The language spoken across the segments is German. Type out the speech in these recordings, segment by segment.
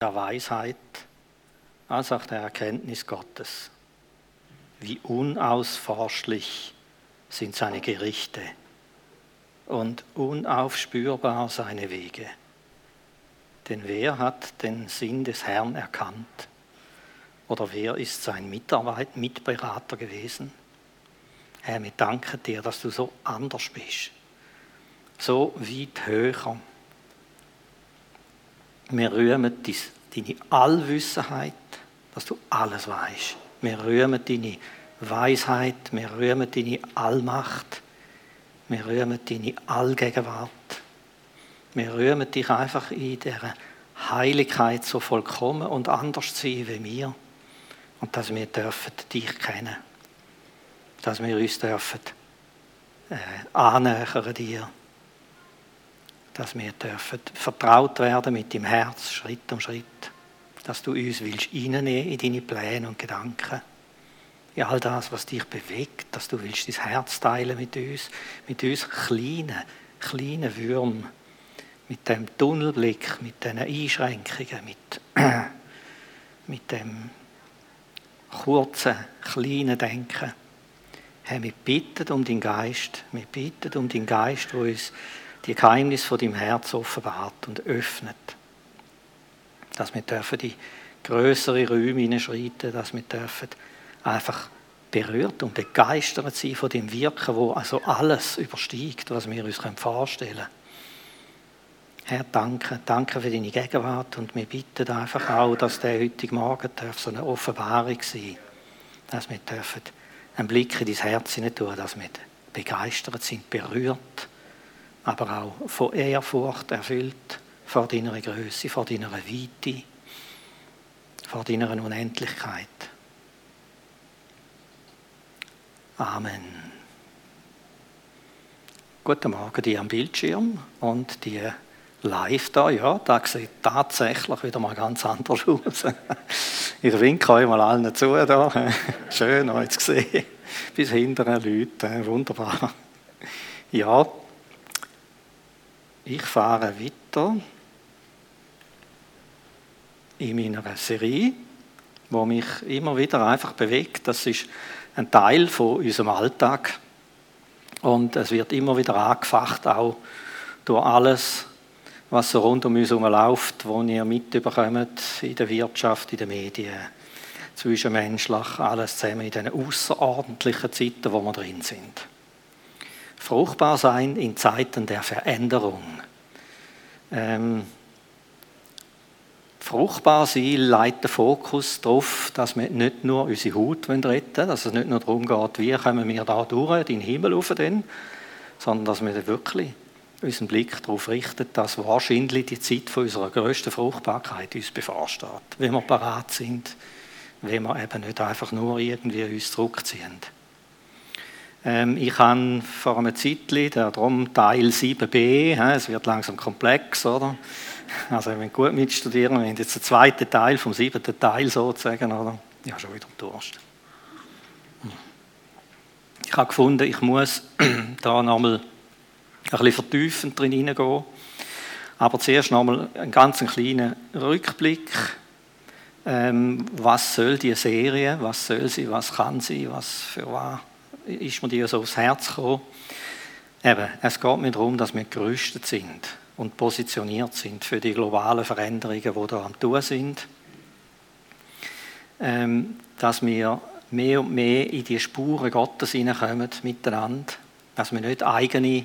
der Weisheit als auch der Erkenntnis Gottes. Wie unausforschlich sind seine Gerichte und unaufspürbar seine Wege. Denn wer hat den Sinn des Herrn erkannt? Oder wer ist sein Mitarbeit, Mitberater gewesen? Herr, wir danken dir, dass du so anders bist, so weit höher. Wir rühmen deine Allwissenheit, dass du alles weißt. Wir rühmen deine Weisheit, wir rühmen deine Allmacht, wir rühmen deine Allgegenwart. Wir rühmen dich einfach in dieser Heiligkeit so vollkommen und anders zu sein wie wir. Und dass wir dürfen dich kennen. Dass wir uns dürfen äh, annähern dir. Dass wir dürfen vertraut werden mit dem Herz, Schritt um Schritt. Dass du uns willst reinnehmen in deine Pläne und Gedanken. In all das, was dich bewegt, dass du willst dein Herz teilen mit uns, mit uns kleinen, kleinen Würmern mit dem Tunnelblick, mit diesen Einschränkungen, mit, mit dem kurzen, kleinen Denken. Herr, wir bitten um den Geist, wir bitten um den Geist, der uns die Geheimnisse von deinem Herz offenbart und öffnet. Dass wir dürfen die größere Räume hineinschreiten, dass wir dürfen einfach berührt und begeistert sein von dem Wirken, wo also alles übersteigt, was wir uns vorstellen können. Herr, danke, danke für deine Gegenwart und wir bitten einfach auch, dass der heutige Morgen darf so eine Offenbarung sein dass wir dürfen einen Blick in dein Herz hinein tun, dass wir begeistert sind, berührt, aber auch von Ehrfurcht erfüllt vor deiner Größe, vor deiner Weite, vor deiner Unendlichkeit. Amen. Guten Morgen, die am Bildschirm und die live da, ja, da sieht tatsächlich wieder mal ganz anders aus. Ich winke euch mal allen zu da. Schön euch zu sehen. Bis hinterher Leute, wunderbar. Ja, ich fahre weiter in meiner Serie, wo mich immer wieder einfach bewegt. Das ist ein Teil von unserem Alltag und es wird immer wieder angefacht, auch durch alles, was so rund um uns herum läuft, was ihr mitbekommt in der Wirtschaft, in den Medien, zwischenmenschlich, alles zusammen in diesen außerordentlichen Zeiten, wo wir drin sind. Fruchtbar sein in Zeiten der Veränderung. Ähm, fruchtbar sein leitet den Fokus darauf, dass wir nicht nur unsere Haut retten wollen, dass es nicht nur darum geht, wie kommen wir da durch, den Himmel rauf, sondern dass wir wirklich unseren Blick darauf richten, dass wahrscheinlich die Zeit von unserer grössten Fruchtbarkeit uns bevorsteht. Wenn wir parat sind, wenn wir eben nicht einfach nur irgendwie uns zurückziehen. Ähm, ich habe vor einem Zeitchen, darum Teil 7b, es wird langsam komplex, oder? Also, wenn gut mitstudieren, wir haben jetzt den zweiten Teil vom siebten Teil sozusagen, oder? Ja, schon wieder Durst. Ich habe gefunden, ich muss da nochmal ein bisschen vertiefend drin hineingehen. Aber zuerst noch einmal einen ganz kleinen Rückblick. Ähm, was soll die Serie, was soll sie, was kann sie, was für was ist mir die so aufs Herz gekommen? Eben, es geht mir darum, dass wir gerüstet sind und positioniert sind für die globalen Veränderungen, die da am tun sind. Ähm, dass wir mehr und mehr in die Spuren Gottes hineinkommen miteinander, dass wir nicht eigene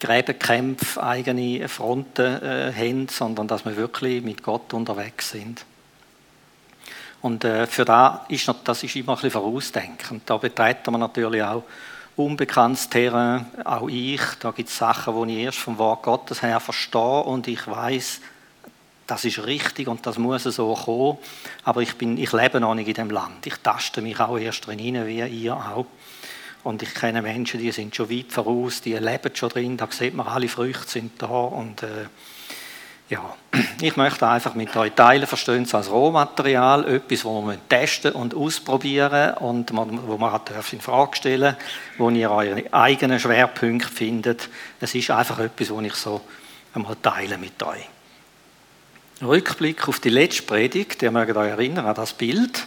Gräbenkämpfe, eigene Fronten äh, haben, sondern dass wir wirklich mit Gott unterwegs sind. Und äh, für da ist das ist immer ein bisschen vorausdenkend. Da betreten wir natürlich auch unbekanntes Terrain, auch ich. Da gibt es Sachen, die ich erst vom Wort Gottes her verstehe und ich weiß, das ist richtig und das muss so kommen. Aber ich, bin, ich lebe noch nicht in dem Land. Ich taste mich auch erst drin rein, wie ihr auch. Und ich kenne Menschen, die sind schon weit voraus, die leben schon drin, da sieht man, alle Früchte sind da. Und äh, ja, ich möchte einfach mit euch teilen, verstehen es als Rohmaterial, etwas, wo wir testen und ausprobieren und wo man auch in Frage stellen wo ihr eure eigenen Schwerpunkte findet. Es ist einfach etwas, wo ich so einmal teile mit euch. Rückblick auf die letzte Predigt, ihr mögt euch erinnern an das Bild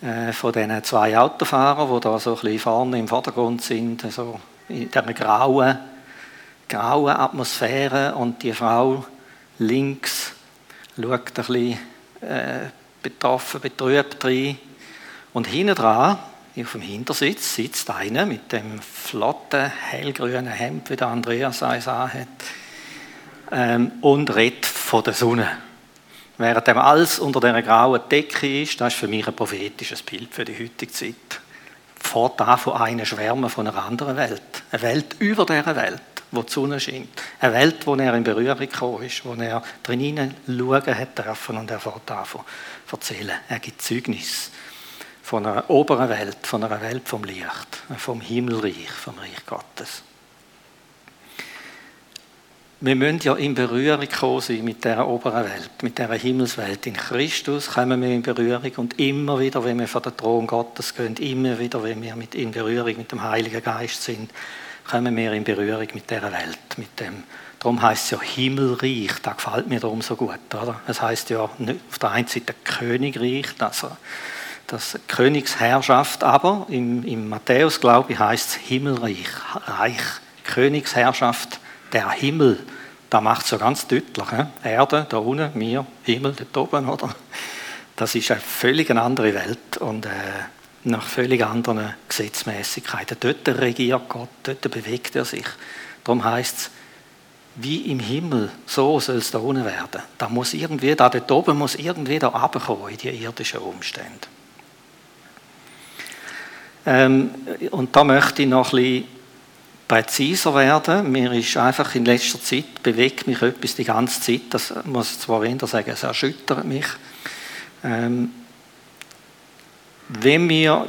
äh, von diesen zwei Autofahrern, die da so ein bisschen vorne im Vordergrund sind, so in dieser grauen, grauen Atmosphäre und die Frau links schaut ein bisschen äh, betroffen, betrübt rein. Und hinten dran, auf dem Hintersitz, sitzt einer mit dem flotten, hellgrünen Hemd, wie der Andreas eins anhat, ähm, und redet von der Sonne. Während alles unter dieser grauen Decke ist, das ist für mich ein prophetisches Bild für die heutige Zeit. Fort von einer Schwärme von einer anderen Welt. Eine Welt über dieser Welt, wo die Sonne scheint. Eine Welt, wo er in Berührung gekommen ist, wo er drin schauen hat dürfen und er fährt davon erzählen. Er gibt Zeugnis von einer oberen Welt, von einer Welt vom Licht, vom Himmelreich, vom Reich Gottes wir müssen ja in Berührung kommen sein mit dieser oberen Welt, mit dieser Himmelswelt. In Christus kommen wir in Berührung und immer wieder, wenn wir vor den Thron Gottes gehen, immer wieder, wenn wir mit in Berührung mit dem Heiligen Geist sind, kommen wir in Berührung mit dieser Welt, mit dem Darum heißt es ja Himmelreich, das gefällt mir darum so gut. Oder? Es heißt ja auf der einen Seite Königreich, also das Königsherrschaft, aber im, im Matthäus, glaube ich, heißt es Himmelreich, Reich, Königsherrschaft der Himmel, da macht es so ganz deutlich. He? Erde, da unten, mir, Himmel, dort oben, oder? Das ist eine völlig andere Welt und äh, nach völlig anderen Gesetzmäßigkeiten. Dort regiert Gott, dort bewegt er sich. Darum heißt es, wie im Himmel, so soll es da unten werden. Da muss irgendwie, da dort oben muss irgendwie da runterkommen in die irdischen Umstände. Ähm, und da möchte ich noch ein bisschen präziser werden. Mir ist einfach in letzter Zeit, bewegt mich etwas die ganze Zeit, das muss ich zwar eher sagen, es erschüttert mich. Ähm, wenn wir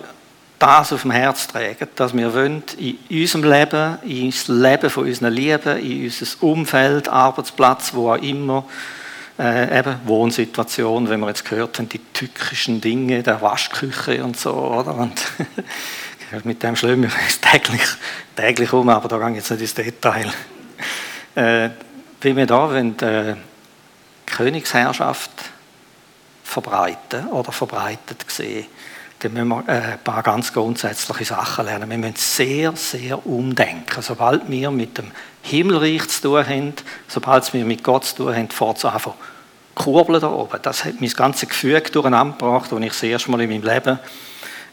das auf dem Herz tragen, dass wir wollen, in unserem Leben, in das Leben von unseren Lieben, in unser Umfeld, Arbeitsplatz, wo auch immer, äh, eben Wohnsituation, wenn wir jetzt gehört haben, die tückischen Dinge der Waschküche und so, oder? Und mit dem schlagen wir uns täglich, täglich um, aber da gehe ich jetzt nicht ins Detail. Äh, wie wir da wollen, äh, Königsherrschaft verbreiten oder verbreitet sehen, dann müssen wir äh, ein paar ganz grundsätzliche Sachen lernen. Wir müssen sehr, sehr umdenken. Sobald wir mit dem Himmelreich zu tun haben, sobald wir mit Gott zu tun haben, fährt es einfach kurbeln da oben. Das hat mein ganzes Gefühl durcheinander gebracht, als ich das erste Mal in meinem Leben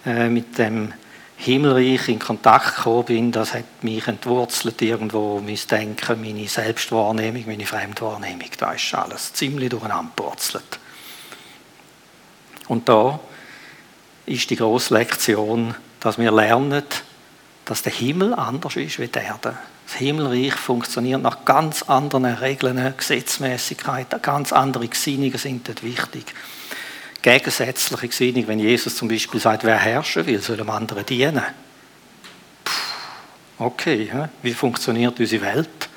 äh, mit dem Himmelreich in Kontakt gekommen bin, das hat mich entwurzelt irgendwo, mein Denken, meine Selbstwahrnehmung, meine Fremdwahrnehmung. Da ist alles ziemlich durcheinander gepurzelt. Und da ist die grosse Lektion, dass wir lernen, dass der Himmel anders ist wie die Erde. Das Himmelreich funktioniert nach ganz anderen Regeln, Gesetzmäßigkeiten, ganz andere Gesinnungen sind dort wichtig gegensätzliche Gesinnung, wenn Jesus zum Beispiel sagt, wer herrschen will, soll dem anderen dienen. Okay, wie funktioniert unsere Welt?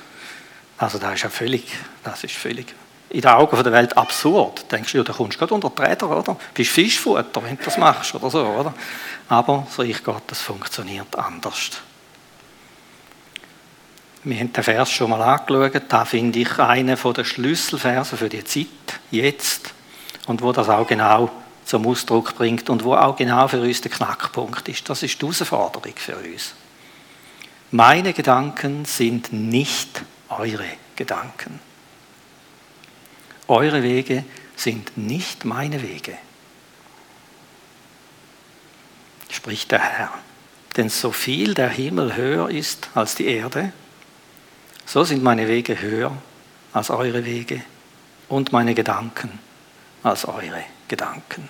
Also das ist ja völlig, das ist völlig in den Augen der Welt absurd. Denkst du, ja, da kommst du gerade unter die Räder, oder? Bist Fischfutter, wenn du das machst oder so, oder? Aber das Reich Gottes funktioniert anders. Wir haben den Vers schon mal angeschaut. Da finde ich einen der Schlüsselverse für die Zeit, jetzt und wo das auch genau zum Ausdruck bringt und wo auch genau für uns der Knackpunkt ist. Das ist die Herausforderung für uns. Meine Gedanken sind nicht eure Gedanken. Eure Wege sind nicht meine Wege, spricht der Herr. Denn so viel der Himmel höher ist als die Erde, so sind meine Wege höher als eure Wege und meine Gedanken als eure Gedanken.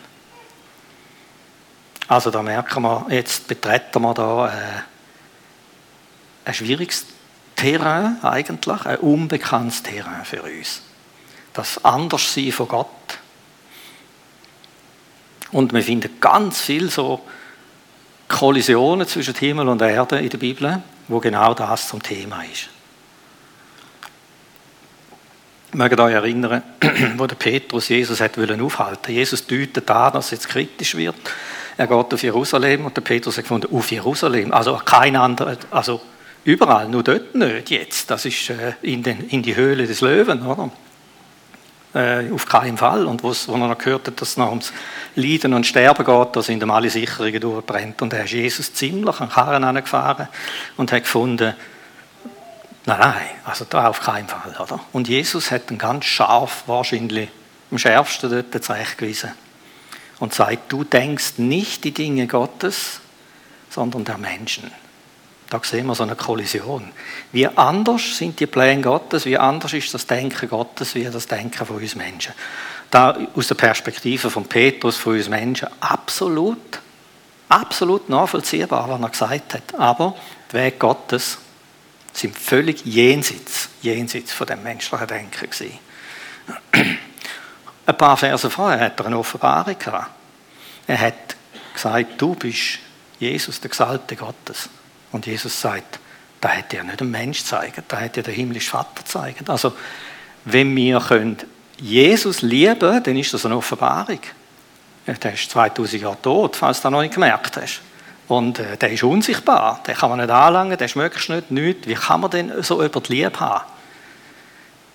Also da merken wir, jetzt betreten wir da äh, ein schwieriges Terrain eigentlich, ein unbekanntes Terrain für uns. Das Anderssein von Gott. Und wir finden ganz viel so Kollisionen zwischen Himmel und Erde in der Bibel, wo genau das zum Thema ist. Ich möge euch erinnern, wo der Petrus Jesus hat wollen aufhalten. Jesus deutet an, dass es jetzt kritisch wird. Er geht auf Jerusalem und der Petrus hat gefunden, auf Jerusalem. Also kein anderer, also überall, nur dort nicht jetzt. Das ist äh, in, den, in die Höhle des Löwen, oder? Äh, auf keinen Fall. Und wo er noch gehört hat, dass es noch ums Leiden und Sterben geht, da sind ihm alle Sicherungen durchgebrannt. Und er ist Jesus ziemlich an Karren angefahren und hat gefunden, nein, nein, also da auf keinen Fall. Oder? Und Jesus hat ihn ganz scharf, wahrscheinlich am schärfsten dort zurechtgewiesen und sagt, du denkst nicht die Dinge Gottes, sondern der Menschen. Da sehen wir so eine Kollision. Wie anders sind die Pläne Gottes, wie anders ist das Denken Gottes, wie das Denken von uns Menschen. Da aus der Perspektive von Petrus, von uns Menschen, absolut, absolut nachvollziehbar, was er gesagt hat. Aber die Wege Gottes sind völlig jenseits, jenseits von dem menschlichen Denken gewesen. Ein paar Verse vorher hat er eine Offenbarung gehabt. Er hat gesagt, du bist Jesus, der Gesalbte Gottes. Und Jesus sagt, da hätte er nicht ein Mensch zeigen, da hätte er der himmlische Vater zeigen. Also, wenn wir können Jesus lieben, dann ist das eine Offenbarung. Der ist 2000 Jahre tot, falls du das noch nicht gemerkt hast. Und äh, der ist unsichtbar, den kann man nicht anlangen, den schmeckst du nicht, nichts. Wie kann man denn so über die Liebe haben?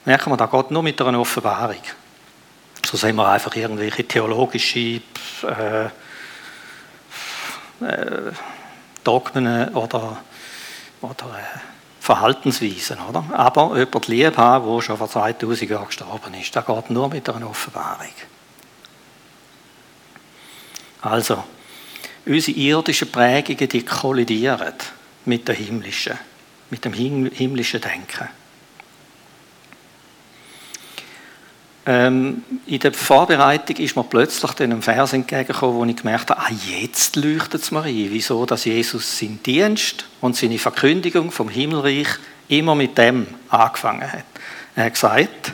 Merken wir, da geht nur mit einer Offenbarung. So sehen wir einfach irgendwelche theologische äh, äh, Dogmen oder, oder äh, Verhaltensweisen. Oder? Aber jemand lieb haben, der schon vor 2000 Jahren gestorben ist, das geht nur mit einer Offenbarung. Also, unsere irdischen Prägungen, die kollidieren mit dem himmlischen, mit dem himmlischen Denken. Ähm, in der Vorbereitung ist mir plötzlich dann ein Vers entgegengekommen, wo ich gemerkt habe, ah, jetzt leuchtet es mir ein, wieso dass Jesus seinen Dienst und seine Verkündigung vom Himmelreich immer mit dem angefangen hat. Er hat gesagt,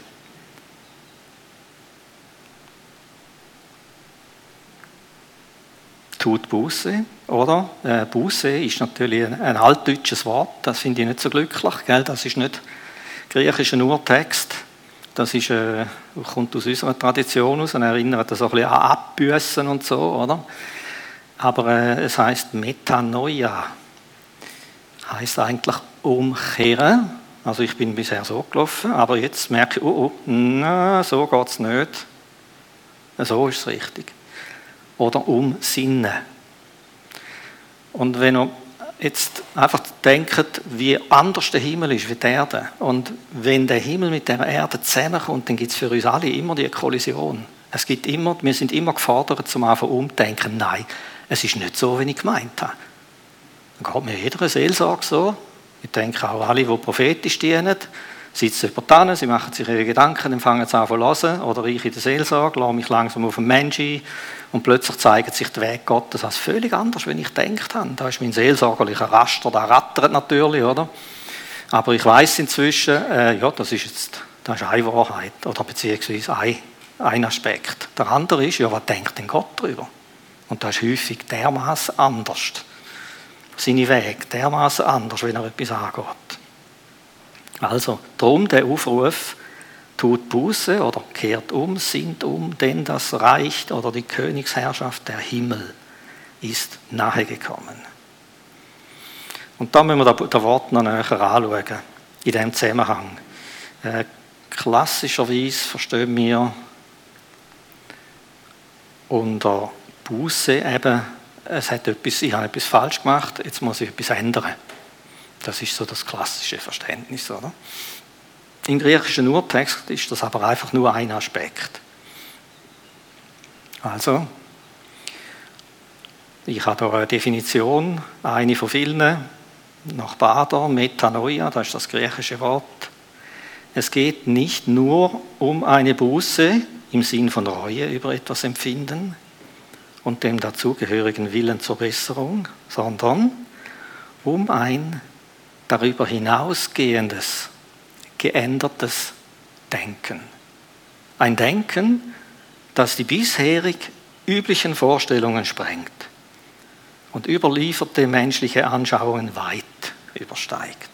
tut Buße, oder? Äh, Buße ist natürlich ein, ein altdeutsches Wort, das finde ich nicht so glücklich, gell? das ist nicht griechischer Urtext. Das ist, äh, kommt aus unserer Tradition aus und erinnert das auch ein bisschen an Abbüssen und so, oder? Aber äh, es heißt Metanoia. Heißt eigentlich umkehren. Also ich bin bisher so gelaufen, aber jetzt merke ich, oh, oh na, so geht es nicht. So ist es richtig. Oder umsinnen. Und wenn ihr jetzt einfach denkt, wie anders der Himmel ist wie die Erde. Und wenn der Himmel mit der Erde zusammenkommt, dann gibt es für uns alle immer die Kollision. Es gibt immer, wir sind immer gefordert, zum einfach umdenken. Nein, es ist nicht so, wie ich gemeint habe. Dann geht mir jeder Seelsorge so. Ich denke auch alle, die prophetisch dienen, sitzen über die sie machen sich ihre Gedanken, dann fangen sie an zu hören. Oder ich in der Seelsorge, lasse mich langsam auf den Menschen ein und plötzlich zeigt sich der Weg Gottes als völlig anders, wenn ich gedacht habe. Da ist mein seelsorgerlicher Raster, der rattert natürlich, oder? Aber ich weiß inzwischen, äh, ja, das ist jetzt das ist eine Wahrheit oder beziehungsweise ein, ein Aspekt. Der andere ist, ja, was denkt denn Gott darüber? Und das ist häufig dermaßen anders. Seine Wege dermaßen anders, wenn er etwas angeht. Also, darum der Aufruf, tut Buße oder kehrt um, sinnt um, denn das Reich oder die Königsherrschaft der Himmel ist nahegekommen. Und da müssen wir das Wort noch näher anschauen, in diesem Zusammenhang. Äh, klassischerweise verstehen wir unter Buße eben, es hat etwas, ich habe etwas falsch gemacht, jetzt muss ich etwas ändern. Das ist so das klassische Verständnis, oder? Im griechischen Urtext ist das aber einfach nur ein Aspekt. Also, ich habe hier eine Definition, eine von vielen, nach Bader, Metanoia, das ist das griechische Wort. Es geht nicht nur um eine Buße im Sinn von Reue über etwas empfinden und dem dazugehörigen Willen zur Besserung, sondern um ein darüber hinausgehendes geändertes Denken. Ein Denken, das die bisherig üblichen Vorstellungen sprengt und überlieferte menschliche Anschauungen weit übersteigt.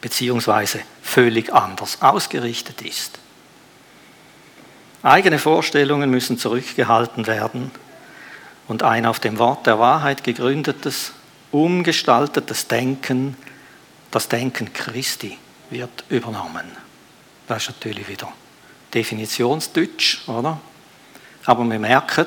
Beziehungsweise völlig anders ausgerichtet ist. Eigene Vorstellungen müssen zurückgehalten werden und ein auf dem Wort der Wahrheit gegründetes, umgestaltetes Denken das Denken Christi wird übernommen. Das ist natürlich wieder Definitionsdeutsch, oder? Aber wir merken,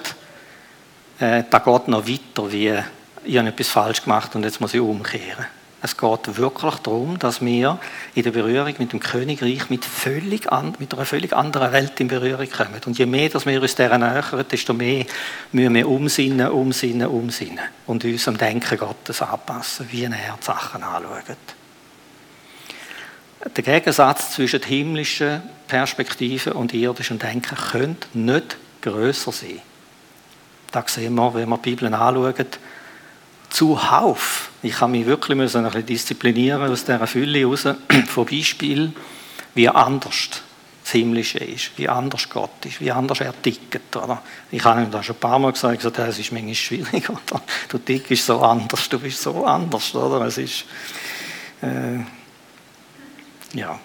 äh, da geht noch weiter, wie ich habe etwas falsch gemacht und jetzt muss ich umkehren. Es geht wirklich darum, dass wir in der Berührung mit dem Königreich mit, völlig an, mit einer völlig anderen Welt in Berührung kommen. Und je mehr dass wir uns dieser nähern, desto mehr müssen wir umsinnen, umsinnen, umsinnen und uns am Denken Gottes anpassen, wie er die Sachen anschaut. Der Gegensatz zwischen himmlischen Perspektiven und irdischem Denken könnte nicht größer sein. Da sehen wir, wenn wir die Bibel anschauen, zuhauf. Ich habe mich wirklich ein bisschen disziplinieren aus dieser Fülle raus, von Beispielen, wie anders das Himmlische ist, wie anders Gott ist, wie anders er tickt. Oder? Ich habe ihm das schon ein paar Mal gesagt, gesagt es ist manchmal schwierig. Oder? Du tickst so anders, du bist so anders. Oder? Es ist, äh, ja.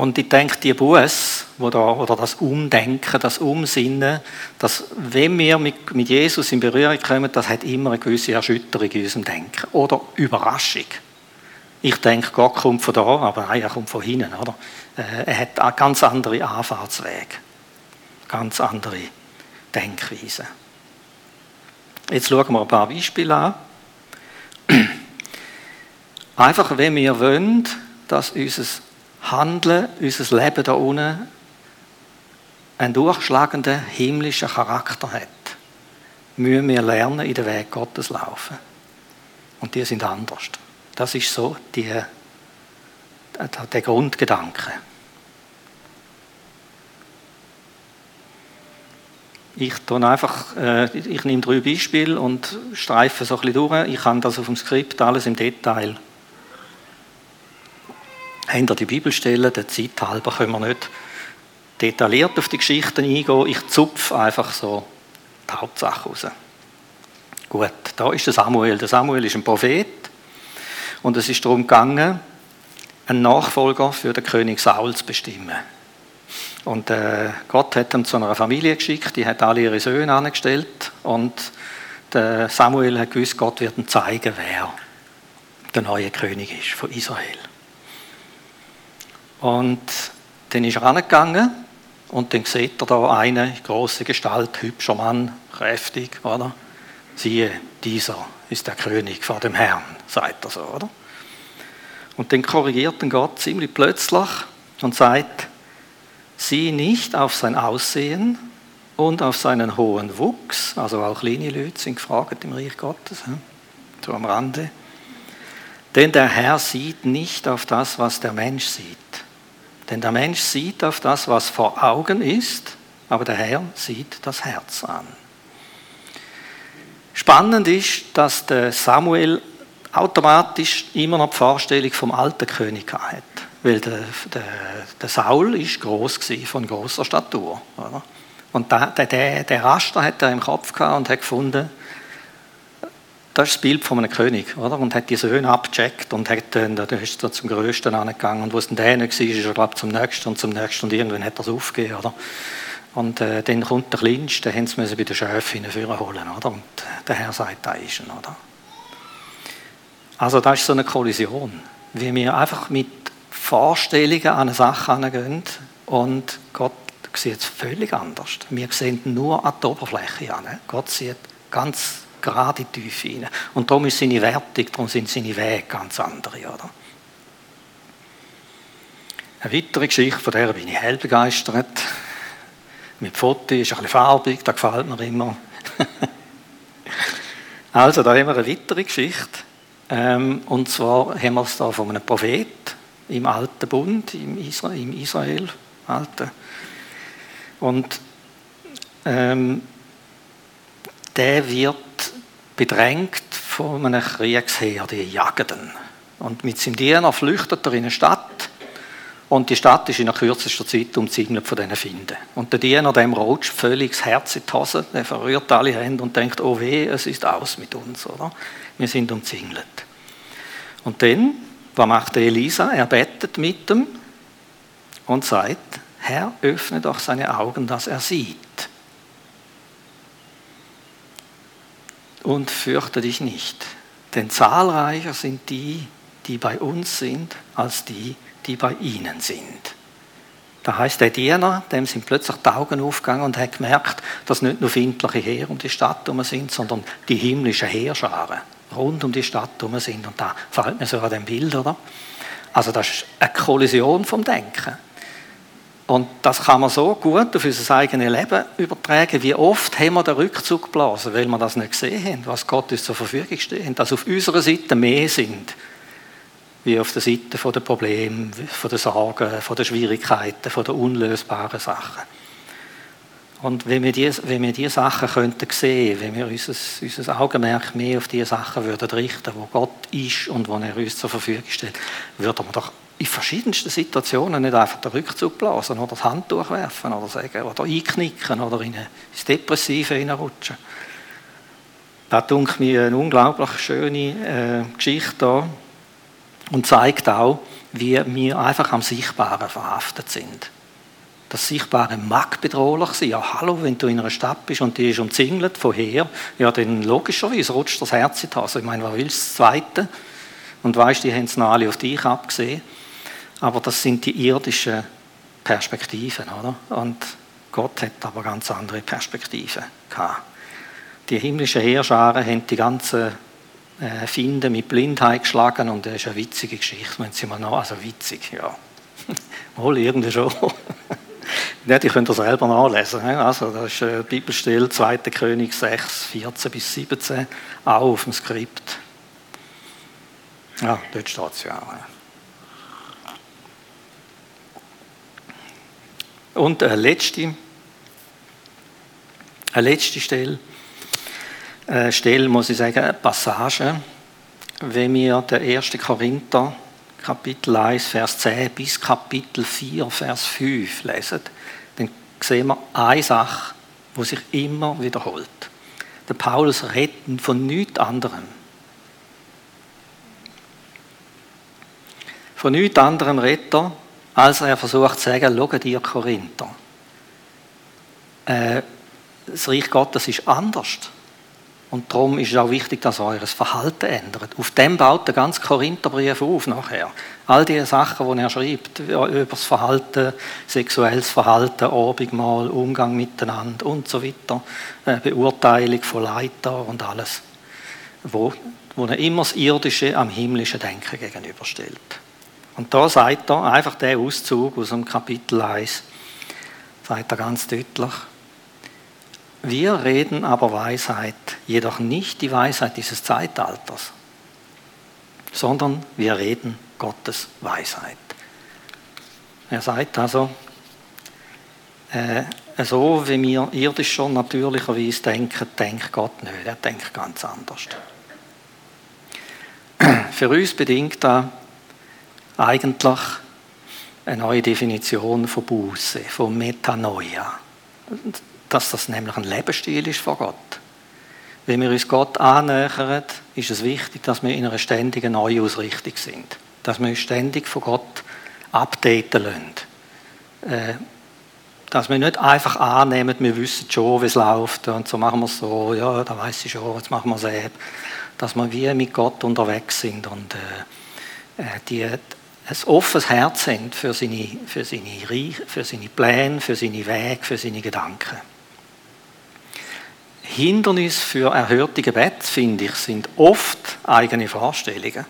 Und ich denke, die Buß, oder das Umdenken, das Umsinnen, dass wenn wir mit, Jesus in Berührung kommen, das hat immer eine gewisse Erschütterung in unserem Denken oder Überraschung. Ich denke, Gott kommt von da, aber nein, er kommt von hinten, oder? Äh, er hat einen ganz andere Anfahrtswege, ganz andere Denkweise. Jetzt schauen wir ein paar Beispiele an. Einfach, wenn wir wollen, dass unser Handeln, unser Leben da unten einen durchschlagenden himmlischen Charakter hat, müssen wir lernen, in den Weg Gottes laufen. Und die sind anders. Das ist so die, der Grundgedanke. Ich, einfach, äh, ich nehme drei Beispiele und streife so ein bisschen durch. Ich kann das auf dem Skript alles im Detail hinter die Bibelstellen. Der Zeit halber können wir nicht detailliert auf die Geschichten eingehen. Ich zupfe einfach so die Hauptsache raus. Gut, da ist der Samuel. Der Samuel ist ein Prophet und es ist darum gegangen, einen Nachfolger für den König Saul zu bestimmen. Und äh, Gott hat ihn zu einer Familie geschickt, die hat alle ihre Söhne angestellt und der Samuel hat gewusst, Gott wird ihm zeigen, wer der neue König ist von Israel. Und dann ist er angegangen und dann sieht er da eine große Gestalt, hübscher Mann, kräftig, oder? Siehe, dieser ist der König vor dem Herrn, sagt er so, oder? Und dann korrigiert ihn Gott ziemlich plötzlich und sagt, sieh nicht auf sein Aussehen und auf seinen hohen Wuchs, also auch kleine Leute sind gefragt im Reich Gottes, so am Rande, denn der Herr sieht nicht auf das, was der Mensch sieht. Denn der Mensch sieht auf das, was vor Augen ist, aber der Herr sieht das Herz an. Spannend ist, dass der Samuel automatisch immer noch die Vorstellung vom alten König hat. Weil der, der, der Saul ist groß von großer Statur. Oder? Und der, der, der Raster hat er im Kopf gehabt und hat gefunden, das ist das Bild von einem König, oder? Und hat die Söhne abgecheckt und hat dann, da ist er zum Größten angegangen. Und wo es dann der nicht war, ist er, glaube zum Nächsten und zum Nächsten und irgendwann hat er es aufgegeben, oder? Und äh, dann kommt der Kleinste, den haben sie bei den Schöfen holen, oder? Und der Herr sagt, da ist er, oder? Also das ist so eine Kollision, wie wir einfach mit Vorstellungen an eine Sache herangehen und Gott sieht es völlig anders. Wir sehen nur an die Oberfläche an. Gott sieht ganz gerade in die Tiefe hinein. Und darum ist seine Wertung, darum sind seine Wege ganz andere. Oder? Eine weitere Geschichte, von der bin ich hell begeistert. Mit Foto ist ein bisschen farbig, das gefällt mir immer. also, da haben wir eine weitere Geschichte. Ähm, und zwar haben wir es da von einem Prophet im Alten Bund, im Israel, im Israel Alten. Und ähm, der wird bedrängt von einem Kriegsheer, die jagen ihn. Und mit seinem Diener flüchtet er in eine Stadt und die Stadt ist in der kürzester Zeit umzingelt von diesen Finden. Und der Diener, dem rutscht völlig das Herz in die Hose, der verrührt alle Hände und denkt, oh weh, es ist aus mit uns, oder? Wir sind umzingelt. Und dann, was macht Elisa? Er bettet mit ihm und sagt, Herr, öffne doch seine Augen, dass er sieht. Und fürchte dich nicht, denn zahlreicher sind die, die bei uns sind, als die, die bei ihnen sind. Da heißt der Diener, dem sind plötzlich die Augen aufgegangen und hat gemerkt, dass nicht nur findliche Heer um die Stadt herum sind, sondern die himmlischen Heerscharen rund um die Stadt herum sind. Und da fällt mir so an dem Bild, oder? Also das ist eine Kollision vom Denken. Und das kann man so gut auf unser eigenes Leben übertragen. Wie oft haben wir den Rückzug geblasen, weil wir das nicht gesehen haben, was Gott uns zur Verfügung steht. Dass auf unserer Seite mehr sind, wie auf der Seite der Probleme, der Sorgen, der Schwierigkeiten, der unlösbaren Sachen. Und wenn wir diese, wenn wir diese Sachen könnten wenn wir unser, unser Augenmerk mehr auf diese Sachen würden richten, wo Gott ist und wo er uns zur Verfügung steht, würden wir doch in verschiedensten Situationen nicht einfach den Rückzug blasen oder das Handtuch werfen oder sagen oder einknicken oder in ins Depressive hineinrutschen. Das tut mir eine unglaublich schöne äh, Geschichte da und zeigt auch, wie wir einfach am Sichtbaren verhaftet sind. Das Sichtbare mag bedrohlich sein. Ja, hallo, wenn du in einer Stadt bist und die ist umzingelt vorher, ja, dann logischerweise rutscht das Herz in die Hose. Ich meine, was willst du das Zweite? Und weißt, die haben es noch alle auf dich abgesehen. Aber das sind die irdischen Perspektiven, oder? Und Gott hat aber ganz andere Perspektiven gehabt. Die himmlischen Heerscharen haben die ganzen äh, Finden mit Blindheit geschlagen und das ist eine witzige Geschichte, wenn Sie mal noch, also witzig, ja. Wohl irgendwie schon. ja, die könnt ihr selber nachlesen. Also, das ist äh, Bibelstelle 2. König 6, 14 bis 17, auch auf dem Skript. Ja, dort steht es ja auch. Und eine letzte, eine letzte Stelle, eine Stelle, muss ich sagen, eine Passage, wenn wir den 1. Korinther, Kapitel 1, Vers 10 bis Kapitel 4, Vers 5 lesen, dann sehen wir eine Sache, die sich immer wiederholt. Der Paulus redet von nichts anderem. Von nichts anderem redet er, als er versucht zu sagen, schaut ihr Korinther, äh, das Reich Gottes ist anders. Und darum ist es auch wichtig, dass ihr euer Verhalten ändert. Auf dem baut der ganze Korintherbrief auf nachher. All diese Sachen, die er schreibt, über das Verhalten, sexuelles Verhalten, Abendmahl, Umgang miteinander und so weiter, äh, Beurteilung von Leiter und alles, wo, wo er immer das Irdische am himmlischen Denken gegenüberstellt. Und da sagt er einfach der Auszug aus dem Kapitel 1, sagt er ganz deutlich, wir reden aber Weisheit, jedoch nicht die Weisheit dieses Zeitalters, sondern wir reden Gottes Weisheit. Er sagt also, äh, so wie wir irdischer natürlicherweise denken, denkt Gott nicht. Er denkt ganz anders. Für uns bedingt er eigentlich eine neue Definition von Buße, von Metanoia. Dass das nämlich ein Lebensstil ist von Gott. Wenn wir uns Gott annähern, ist es wichtig, dass wir in einer ständigen Neuausrichtung sind. Dass wir uns ständig von Gott updaten lassen. Äh, dass wir nicht einfach annehmen, wir wissen schon, wie es läuft und so machen wir es so, ja, da weiß ich schon, jetzt machen wir es eben. Dass wir wie mit Gott unterwegs sind und äh, äh die ein offenes Herz haben für seine, für seine, für seine Pläne, für seine Wege, für seine Gedanken. Hindernis für erhörte Gebet, finde ich, sind oft eigene Vorstellungen.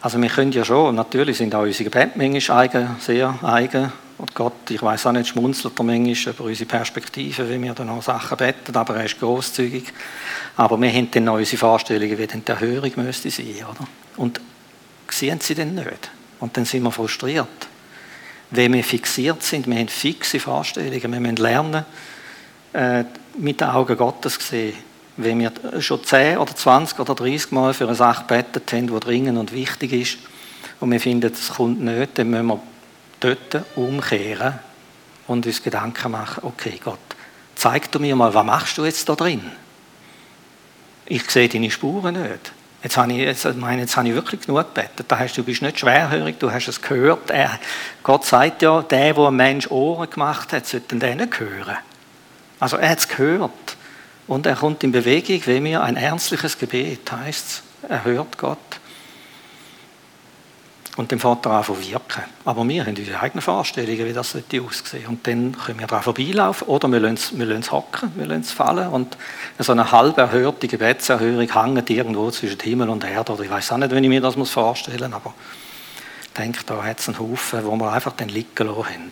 Also wir können ja schon, natürlich sind auch unsere Gebete manchmal eigen, sehr eigen. Und Gott, ich weiß auch nicht, schmunzelt er manchmal über unsere Perspektive, wie wir dann noch Sachen beten, aber er ist großzügig. Aber wir haben dann noch unsere Vorstellungen, wie denn die Erhörung müsste sein, oder? Und sehen sie denn nicht? Und dann sind wir frustriert. Wenn wir fixiert sind, wir haben fixe Vorstellungen, wir müssen lernen, äh, mit den Augen Gottes zu sehen. Wenn wir schon 10 oder 20 oder 30 Mal für eine Sache betet haben, die dringend und wichtig ist, und wir finden, es kommt nicht, dann müssen wir dort umkehren und uns Gedanken machen, okay Gott, zeig du mir mal, was machst du jetzt da drin? Ich sehe deine Spuren nicht. Jetzt habe ich, jetzt, meine, jetzt habe ich wirklich genug gebetet. Da hast, du bist nicht schwerhörig, du hast es gehört. Er, Gott sagt ja, der, der ein Mensch Ohren gemacht hat, sollte den nicht hören. Also er hat es gehört. Und er kommt in Bewegung, wie mir ein ernstliches Gebet heißt Er hört Gott. Und dann fängt er an zu wirken. Aber wir haben unsere eigenen Vorstellungen, wie das aussehen sollte. Und dann können wir daran vorbeilaufen oder wir lassen, wir lassen es hocken, wir lassen es fallen. Und so eine halb erhörte Gebetserhörung hängt irgendwo zwischen Himmel und Erde. Oder ich weiß auch nicht, wenn ich mir das vorstellen muss, aber ich denke, da hat es einen Haufen, wo wir einfach den liegen lassen haben.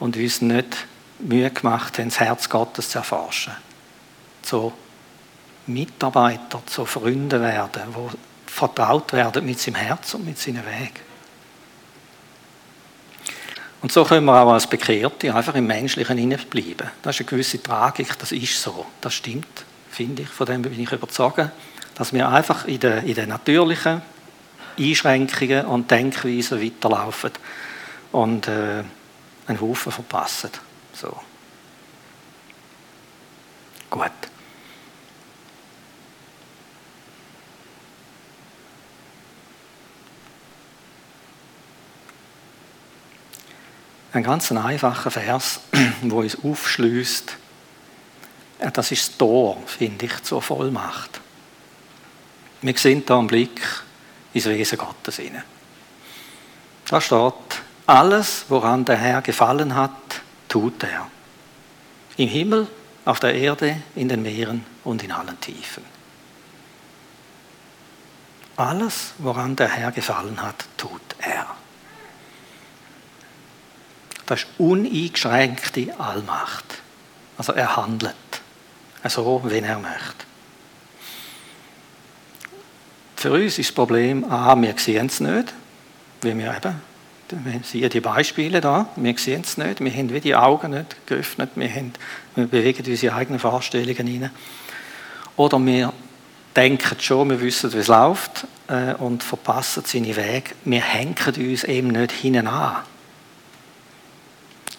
Und uns nicht Mühe gemacht haben, das Herz Gottes zu erforschen. So Mitarbeiter, zu Freunden werden, die vertraut werden mit seinem Herz und mit seinen Wegen. Und so können wir auch als Bekehrte einfach im Menschlichen hineinbleiben. Das ist eine gewisse Tragik, das ist so. Das stimmt, finde ich, von dem bin ich überzeugt, dass wir einfach in den, in den natürlichen Einschränkungen und Denkweisen weiterlaufen und äh, einen Haufen verpassen. So. Gut. Ein ganz einfacher Vers, wo uns aufschließt. Das ist das Tor, finde ich, zur Vollmacht. Wir sehen da einen Blick ins Wesen Gottes hinein. Da steht, alles, woran der Herr gefallen hat, tut er. Im Himmel, auf der Erde, in den Meeren und in allen Tiefen. Alles, woran der Herr gefallen hat, tut er. Das ist uneingeschränkte Allmacht. Also er handelt so, wie er möchte. Für uns ist das Problem, ah, wir sehen es nicht, wie wir eben, wir sehen die Beispiele da, wir sehen es nicht, wir haben wie die Augen nicht geöffnet, wir, haben, wir bewegen unsere eigenen Vorstellungen hinein. Oder wir denken schon, wir wissen, wie es läuft äh, und verpassen seine Wege. Wir hängen uns eben nicht hinein an.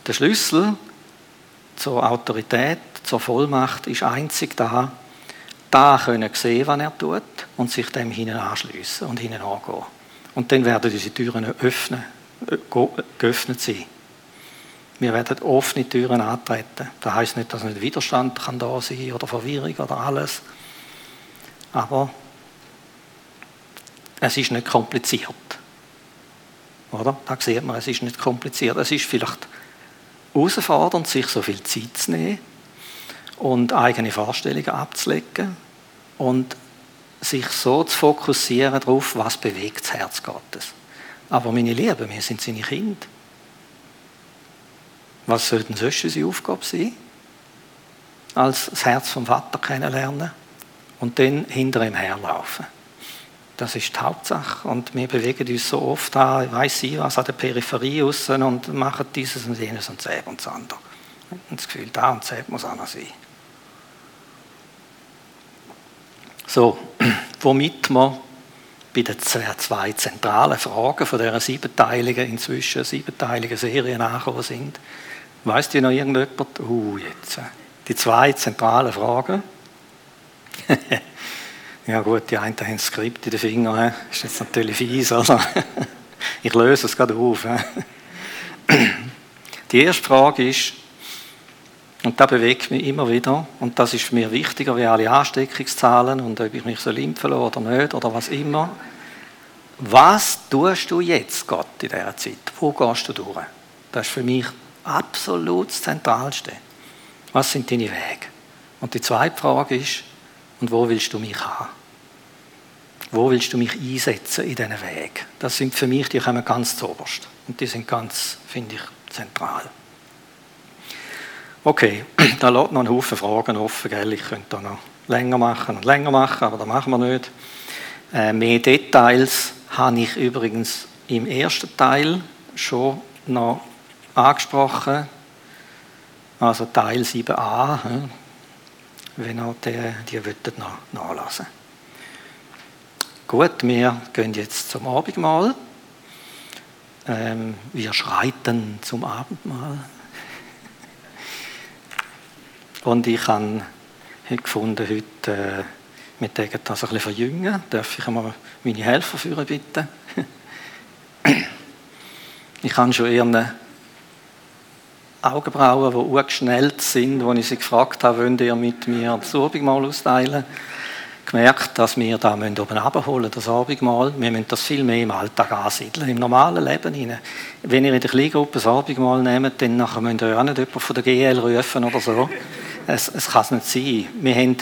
Der Schlüssel zur Autorität, zur Vollmacht ist einzig da, da können sehen, was er tut und sich dem hinein anschliessen und hinein angehen. Und dann werden diese Türen öffnen, äh, geöffnet sein. Wir werden offene Türen antreten. Das heißt nicht, dass nicht Widerstand kann da sein oder Verwirrung oder alles. Aber es ist nicht kompliziert. Oder? Da sieht man, es ist nicht kompliziert. Es ist vielleicht herausfordernd, sich so viel Zeit zu nehmen und eigene Vorstellungen abzulegen und sich so zu fokussieren darauf, was bewegt das Herz Gottes. Aber meine Lieben, wir sind seine Kinder. Was sollten sonst unsere Aufgabe sein? Als das Herz vom Vater kennenlernen und dann hinter ihm herlaufen. Das ist die Hauptsache. Und wir bewegen uns so oft an, weiss ich was, an der Peripherie raus und machen dieses und jenes und das und das andere. Und das Gefühl, da und das muss auch noch sein. So, womit wir bei den zwei zentralen Fragen von dieser siebenteiligen, inzwischen siebenteiligen Serie nachgekommen sind. Weißt du noch irgendjemand? Uh, jetzt. Äh, die zwei zentralen Fragen. Ja gut, die einen haben Skript in den Fingern, das ist jetzt natürlich fies, also ich löse es gerade auf. Die erste Frage ist, und da bewegt mich immer wieder, und das ist für mich wichtiger wie alle Ansteckungszahlen und ob ich mich so impfen oder nicht oder was immer. Was tust du jetzt, Gott, in dieser Zeit? Wo gehst du durch? Das ist für mich absolut das Zentralste. Was sind deine Wege? Und die zweite Frage ist, und wo willst du mich haben? Wo willst du mich einsetzen in diesen Weg? Das sind für mich, die kommen ganz zuoberst. Und die sind ganz, finde ich, zentral. Okay, da lässt noch einen Haufen Fragen offen, gell? Ich könnte da noch länger machen und länger machen, aber das machen wir nicht. Äh, mehr Details habe ich übrigens im ersten Teil schon noch angesprochen. Also Teil 7a, wenn ihr die, die wollt, noch nachlesen Gut, wir gehen jetzt zum Abendmahl. Ähm, wir schreiten zum Abendmahl. Und ich habe gefunden, heute äh, mit das ein bisschen verjüngen. Darf ich einmal meine Helfer führen, bitte? ich habe schon eher Augenbrauen, die angeschnellt sind, wo ich sie gefragt habe, wollt ihr mit mir das Abendmahl austeilen? gemerkt, dass wir da oben abholen das Abendmahl. Wir müssen das viel mehr im Alltag ansiedeln, im normalen Leben. Wenn ihr in der Kleingruppe das Abendmahl nehmt, dann nachher müsst ihr auch nicht jemanden von der GL rufen oder so. Es, es kann es nicht sein. Wir haben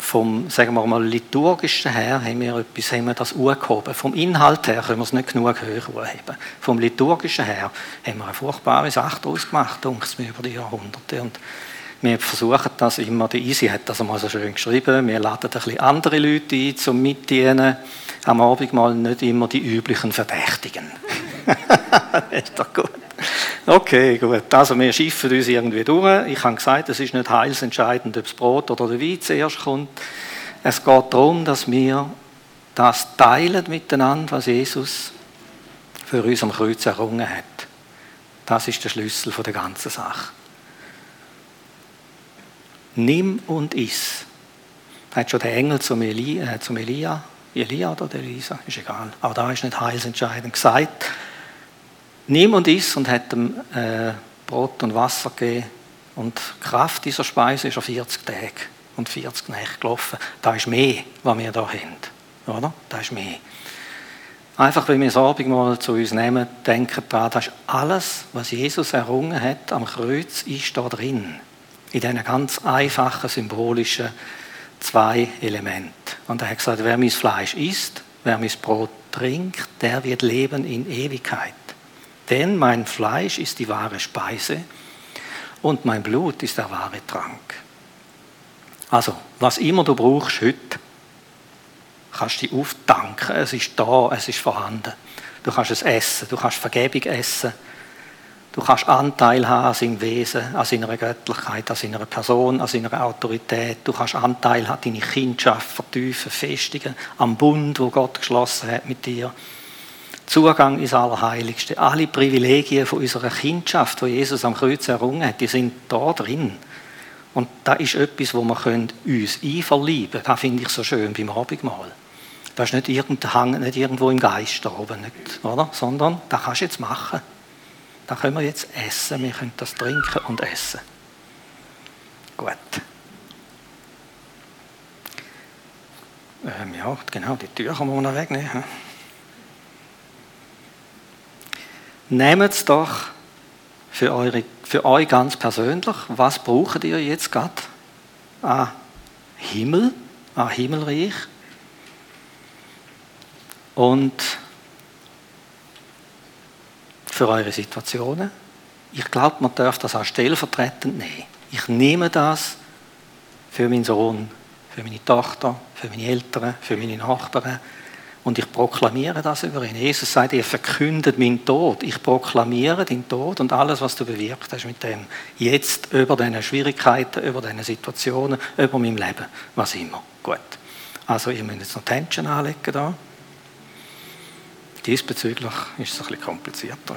vom, sagen wir mal, liturgischen her haben wir etwas, haben wir das angehoben. Vom Inhalt her können wir es nicht genug höher anheben. Vom liturgischen her haben wir eine furchtbare Sache daraus gemacht, über die Jahrhunderte. Und wir versuchen das immer, die Easy hat das einmal so schön geschrieben, wir laden ein bisschen andere Leute ein zum Mitdienen. Am Abend mal nicht immer die üblichen Verdächtigen. ist doch gut. Okay, gut. Also wir schiffen uns irgendwie durch. Ich habe gesagt, es ist nicht heilsentscheidend, ob das Brot oder der Wein zuerst kommt. Es geht darum, dass wir das teilen miteinander, was Jesus für uns am Kreuz errungen hat. Das ist der Schlüssel der ganzen Sache. Nimm und iss. Hat schon der Engel zum, Eli, äh, zum Elia, Elia oder Elisa, ist egal, aber da ist nicht heilsentscheidend gesagt. Nimm und iss und hat ihm äh, Brot und Wasser gegeben. Und die Kraft dieser Speise ist auf 40 Tage und 40 Nächte gelaufen. Da ist mehr, was wir da haben. Oder? Da ist mehr. Einfach, wenn wir das Abendmahl zu uns nehmen, denken daran, das ist alles, was Jesus errungen hat am Kreuz, ist da drin in diesen ganz einfachen, symbolischen zwei Elementen. Und er hat gesagt, wer mein Fleisch isst, wer mein Brot trinkt, der wird leben in Ewigkeit. Denn mein Fleisch ist die wahre Speise und mein Blut ist der wahre Trank. Also, was immer du brauchst heute, kannst du dich aufdanken. Es ist da, es ist vorhanden. Du kannst es essen, du kannst Vergebung essen, Du kannst Anteil haben an seinem Wesen, an seiner Göttlichkeit, an seiner Person, an seiner Autorität. Du kannst Anteil haben, deine Kindschaft vertiefen, festigen, am Bund, wo Gott geschlossen hat mit dir. Zugang ins Allerheiligste. Alle Privilegien von unserer Kindschaft, die Jesus am Kreuz errungen hat, die sind da drin. Und da ist etwas, wo wir uns einverlieben können. Das finde ich so schön beim Abendmahl. Das ist nicht, irgendwo, nicht irgendwo im Geist da oben, nicht, oder? sondern das kannst du jetzt machen. Da können wir jetzt essen. Wir können das trinken und essen. Gut. Ähm, ja, genau, die Tür kann man noch wegnehmen. Nehmt es doch für, eure, für euch ganz persönlich. Was braucht ihr jetzt gerade an Himmel, an Himmelreich? Und für eure Situationen. Ich glaube, man darf das auch stellvertretend nehmen. Ich nehme das für meinen Sohn, für meine Tochter, für meine Eltern, für meine Nachbarn. Und ich proklamiere das über ihn. Jesus sagt, ihr verkündet meinen Tod. Ich proklamiere den Tod und alles, was du bewirkt hast mit dem. Jetzt über diese Schwierigkeiten, über diese Situationen, über mein Leben, was immer. Gut. Also, ihr müsst jetzt noch Tension anlegen da. Diesbezüglich ist es ein bisschen komplizierter.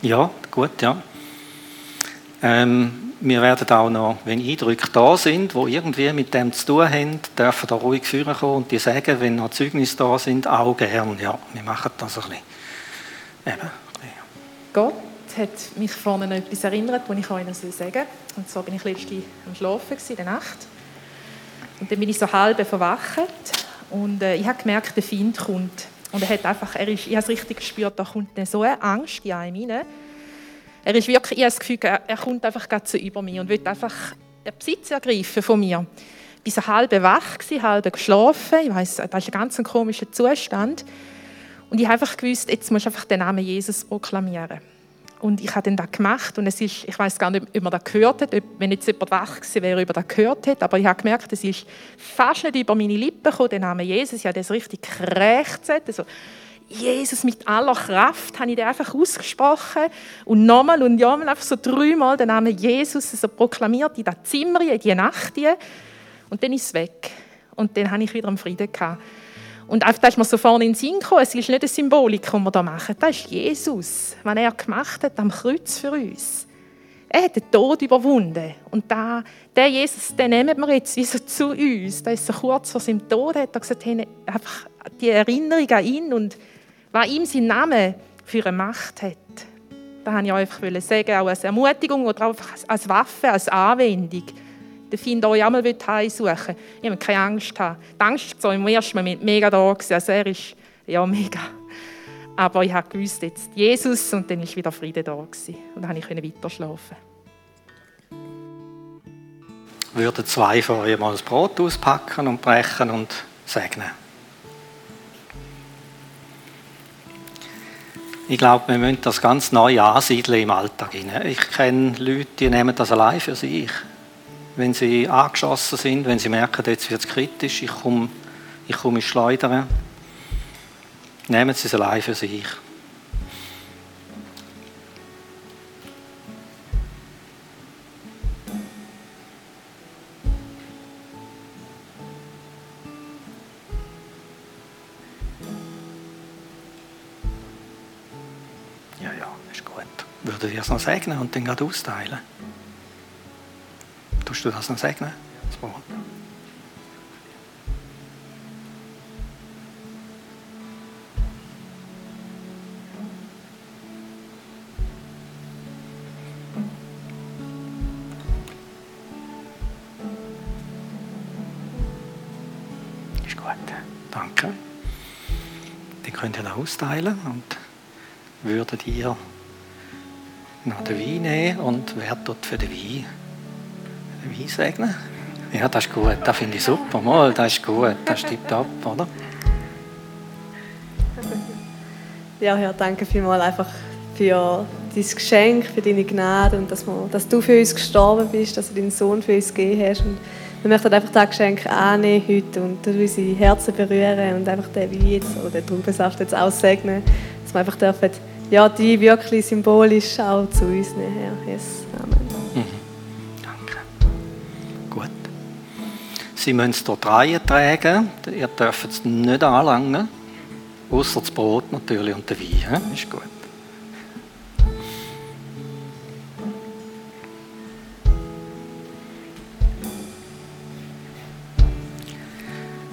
Ja, gut, ja. Ähm, wir werden auch noch, wenn Eindrücke da sind, wo irgendwie mit dem zu tun haben, dürfen da ruhig führen kommen und die sagen, wenn noch Zeugnisse da sind, auch gern. Ja, wir machen das ein bisschen. Eben. Gott hat mich vorhin an etwas erinnert, das ich euch sagen soll. Und zwar bin ich letzte am Schlafen in der Nacht. Und dann bin ich so halb verwacht und äh, ich habe gemerkt, der Find kommt. Und er hat einfach, er ist, ich habe es richtig gespürt, da kommt so eine Angst in einem rein. Er ist wirklich, ich habe das Gefühl, er kommt einfach so über mich und will einfach Besitz ergreifen von mir. Ich war halb wach, halb geschlafen. Ich weiss, das ist ein ganz komischer Zustand. Und ich habe einfach gewusst, jetzt muss ich einfach den Namen Jesus proklamieren. Und ich habe das gemacht und es ist, ich weiß gar nicht, ob man das gehört hat, wenn jetzt jemand wach gewesen wäre, ob er das gehört hat, aber ich habe gemerkt, es ist fast nicht über meine Lippen gekommen, der Name Jesus. Ich habe das richtig gekrächzt. Also, Jesus mit aller Kraft habe ich den einfach ausgesprochen und nochmal und nochmal einfach so dreimal den Namen Jesus so proklamiert in das Zimmer, in die Nacht. Und dann ist es weg. Und dann habe ich wieder einen Frieden gehabt. Und einfach, da ist mir so vorne in den Sinn gekommen, es ist nicht eine Symbolik, die wir hier machen. Das ist Jesus, was er gemacht hat am Kreuz für uns. Er hat den Tod überwunden. Und da, der Jesus, den nehmen wir jetzt wie so zu uns. Da ist so kurz vor seinem Tod, hat er gesagt, hey, einfach die Erinnerung an ihn und was ihm sein Name für eine Macht hat. das wollte ich einfach sagen, auch als Ermutigung oder auch als Waffe, als Anwendung. Der Find euch einmal heimsuchen Ich habe keine Angst haben. Die Angst war im ersten Moment mega da. Also er ist ja mega. Aber ich habe gewusst, jetzt Jesus und dann war wieder Friede da. Gewesen. Und dann konnte ich weiter schlafen. Würden zwei von euch mal das Brot auspacken und brechen und segnen? Ich glaube, wir müssen das ganz neu ansiedeln im Alltag. Ich kenne Leute, die nehmen das allein für sich. Wenn sie angeschossen sind, wenn sie merken, jetzt wird es kritisch, ich komme ich komm ins Schleudern, nehmen sie es allein für sich. Würde dir das noch segnen und dann gerade austeilen. Tust du das noch segnen? Das Brot. Ist gut. Danke. Dann könnt ihr das austeilen und würdet ihr noch den Wein nehmen und wer dort für den Wein, den Wein segnen? Ja, das ist gut, das finde ich super. Mal, das ist gut, das stimmt ab, oder? Ja, Herr, danke vielmals einfach für dein Geschenk, für deine Gnade und dass, wir, dass du für uns gestorben bist, dass du deinen Sohn für uns gegeben hast. Und wir möchten einfach das Geschenk annehmen heute und unsere Herzen berühren und einfach den Wein jetzt oder den Traubensaft jetzt aussegnen, dass wir einfach dürfen ja, die wirklich symbolisch auch zu uns nehmen. Yes. Amen. Mhm. Danke. Gut. Sie müssen es hier tragen. Ihr dürft es nicht anlangen. Außer das Brot natürlich und der Wein. He? Ist gut.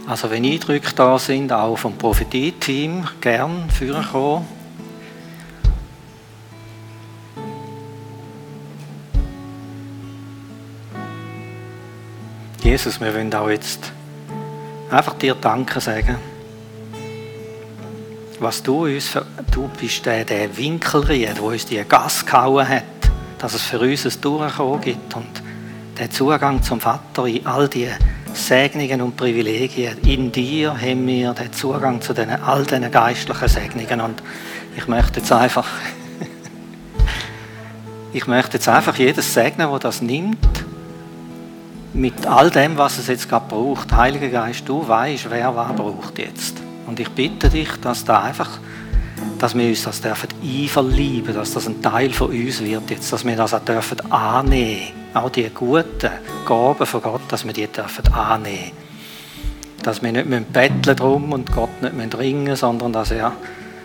Also wenn Eindrücke da sind, auch vom Prophetie-Team, gern führen kommen. Jesus, wir wollen auch jetzt einfach dir Danke sagen. Was du uns, du bist der, der Winkelried, der uns die Gas gehauen hat, dass es für uns ein Durchkommen gibt und der Zugang zum Vater in all die Segnungen und Privilegien. In dir haben wir den Zugang zu den, all diesen geistlichen Segnungen und ich möchte jetzt einfach ich möchte jetzt einfach jedes segnen, wo das nimmt mit all dem, was es jetzt gerade braucht. Heiliger Geist, du weißt, wer was braucht jetzt. Und ich bitte dich, dass da einfach, dass wir uns das dürfen einverlieben, dass das ein Teil von uns wird jetzt, dass wir das auch dürfen annehmen, auch die guten Gaben von Gott, dass wir die dürfen annehmen. Dass wir nicht betteln drum und Gott nicht ringen sondern dass er,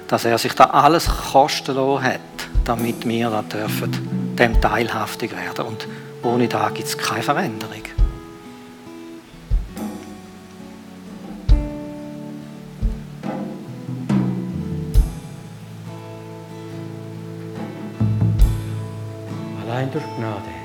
dass er sich da alles kosten lassen hat, damit wir da dürfen dem teilhaftig werden. Und ohne da gibt es keine Veränderung. Laimīgs turpināt!